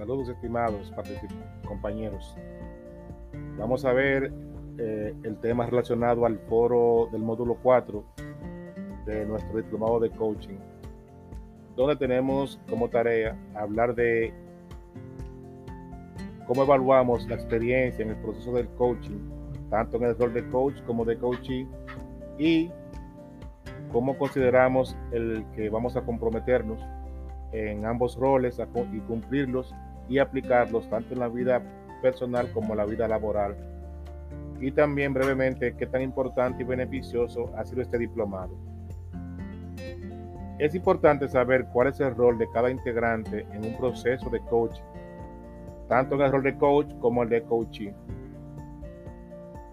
Saludos estimados compañeros. Vamos a ver eh, el tema relacionado al foro del módulo 4 de nuestro diplomado de coaching, donde tenemos como tarea hablar de cómo evaluamos la experiencia en el proceso del coaching, tanto en el rol de coach como de coaching, y cómo consideramos el que vamos a comprometernos en ambos roles y cumplirlos y aplicarlos tanto en la vida personal como en la vida laboral. Y también brevemente qué tan importante y beneficioso ha sido este diplomado. Es importante saber cuál es el rol de cada integrante en un proceso de coaching, tanto en el rol de coach como el de coaching.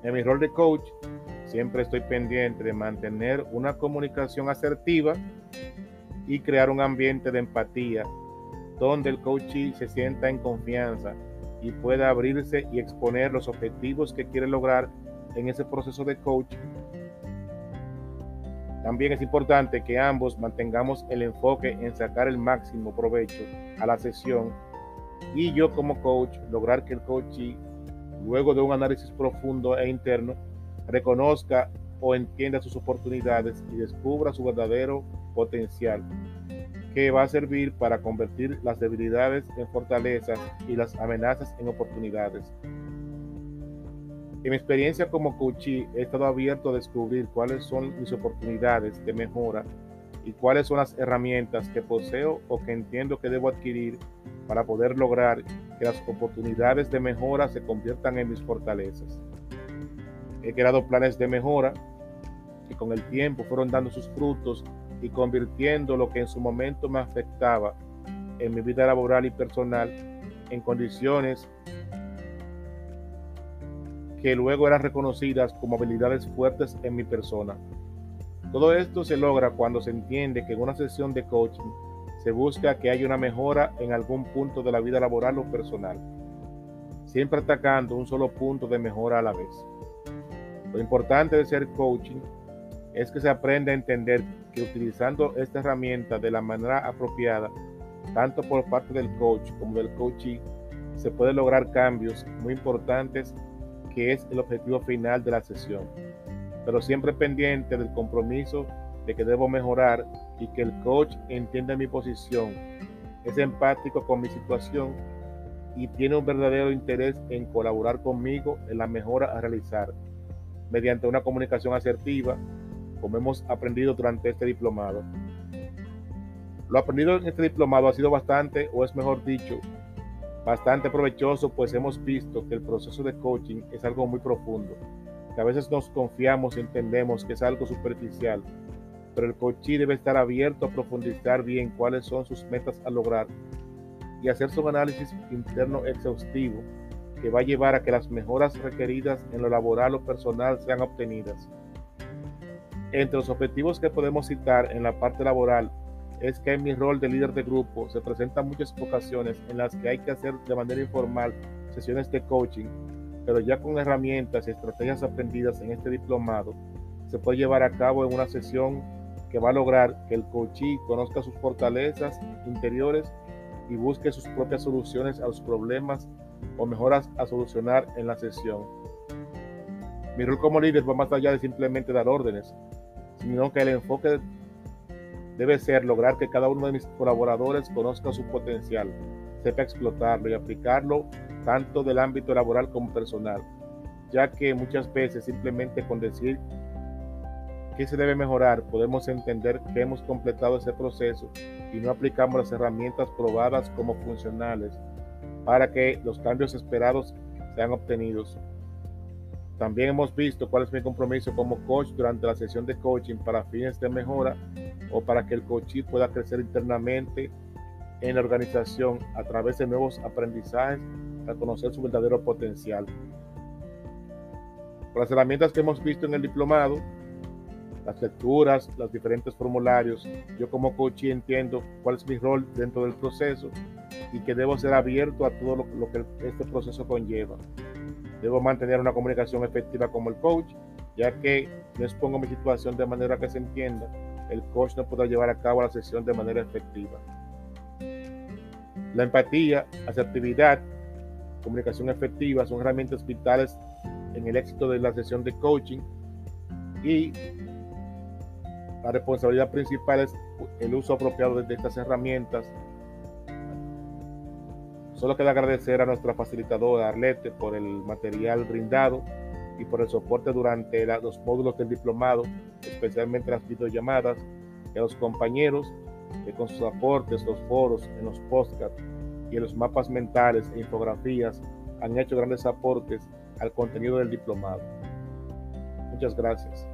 En mi rol de coach, siempre estoy pendiente de mantener una comunicación asertiva y crear un ambiente de empatía donde el coachee se sienta en confianza y pueda abrirse y exponer los objetivos que quiere lograr en ese proceso de coaching. También es importante que ambos mantengamos el enfoque en sacar el máximo provecho a la sesión y yo como coach lograr que el coachee, luego de un análisis profundo e interno, reconozca o entienda sus oportunidades y descubra su verdadero potencial, que va a servir para convertir las debilidades en fortalezas y las amenazas en oportunidades. En mi experiencia como coach he estado abierto a descubrir cuáles son mis oportunidades de mejora y cuáles son las herramientas que poseo o que entiendo que debo adquirir para poder lograr que las oportunidades de mejora se conviertan en mis fortalezas. He creado planes de mejora que con el tiempo fueron dando sus frutos y convirtiendo lo que en su momento me afectaba en mi vida laboral y personal en condiciones que luego eran reconocidas como habilidades fuertes en mi persona. Todo esto se logra cuando se entiende que en una sesión de coaching se busca que haya una mejora en algún punto de la vida laboral o personal, siempre atacando un solo punto de mejora a la vez. Lo importante de ser coaching es que se aprende a entender que utilizando esta herramienta de la manera apropiada, tanto por parte del coach como del coachee, se puede lograr cambios muy importantes que es el objetivo final de la sesión. Pero siempre pendiente del compromiso de que debo mejorar y que el coach entienda mi posición, es empático con mi situación y tiene un verdadero interés en colaborar conmigo en la mejora a realizar mediante una comunicación asertiva como hemos aprendido durante este diplomado. Lo aprendido en este diplomado ha sido bastante, o es mejor dicho, bastante provechoso, pues hemos visto que el proceso de coaching es algo muy profundo, que a veces nos confiamos y entendemos que es algo superficial, pero el coaching debe estar abierto a profundizar bien cuáles son sus metas a lograr y hacer su análisis interno exhaustivo que va a llevar a que las mejoras requeridas en lo laboral o personal sean obtenidas. Entre los objetivos que podemos citar en la parte laboral es que en mi rol de líder de grupo se presentan muchas ocasiones en las que hay que hacer de manera informal sesiones de coaching, pero ya con herramientas y estrategias aprendidas en este diplomado, se puede llevar a cabo en una sesión que va a lograr que el coachee conozca sus fortalezas interiores y busque sus propias soluciones a los problemas o mejoras a solucionar en la sesión. Mi rol como líder va más allá de simplemente dar órdenes, sino que el enfoque debe ser lograr que cada uno de mis colaboradores conozca su potencial, sepa explotarlo y aplicarlo tanto del ámbito laboral como personal, ya que muchas veces simplemente con decir que se debe mejorar podemos entender que hemos completado ese proceso y no aplicamos las herramientas probadas como funcionales para que los cambios esperados sean obtenidos. También hemos visto cuál es mi compromiso como coach durante la sesión de coaching para fines de mejora o para que el coach pueda crecer internamente en la organización a través de nuevos aprendizajes para conocer su verdadero potencial. Con las herramientas que hemos visto en el diplomado, las lecturas, los diferentes formularios, yo como coach entiendo cuál es mi rol dentro del proceso y que debo ser abierto a todo lo que este proceso conlleva. Debo mantener una comunicación efectiva como el coach, ya que no expongo mi situación de manera que se entienda. El coach no podrá llevar a cabo la sesión de manera efectiva. La empatía, asertividad, comunicación efectiva son herramientas vitales en el éxito de la sesión de coaching y la responsabilidad principal es el uso apropiado de estas herramientas. Solo queda agradecer a nuestra facilitadora Arlete por el material brindado y por el soporte durante los módulos del diplomado, especialmente las videollamadas, y a los compañeros que con sus aportes, los foros, en los podcasts y en los mapas mentales e infografías han hecho grandes aportes al contenido del diplomado. Muchas gracias.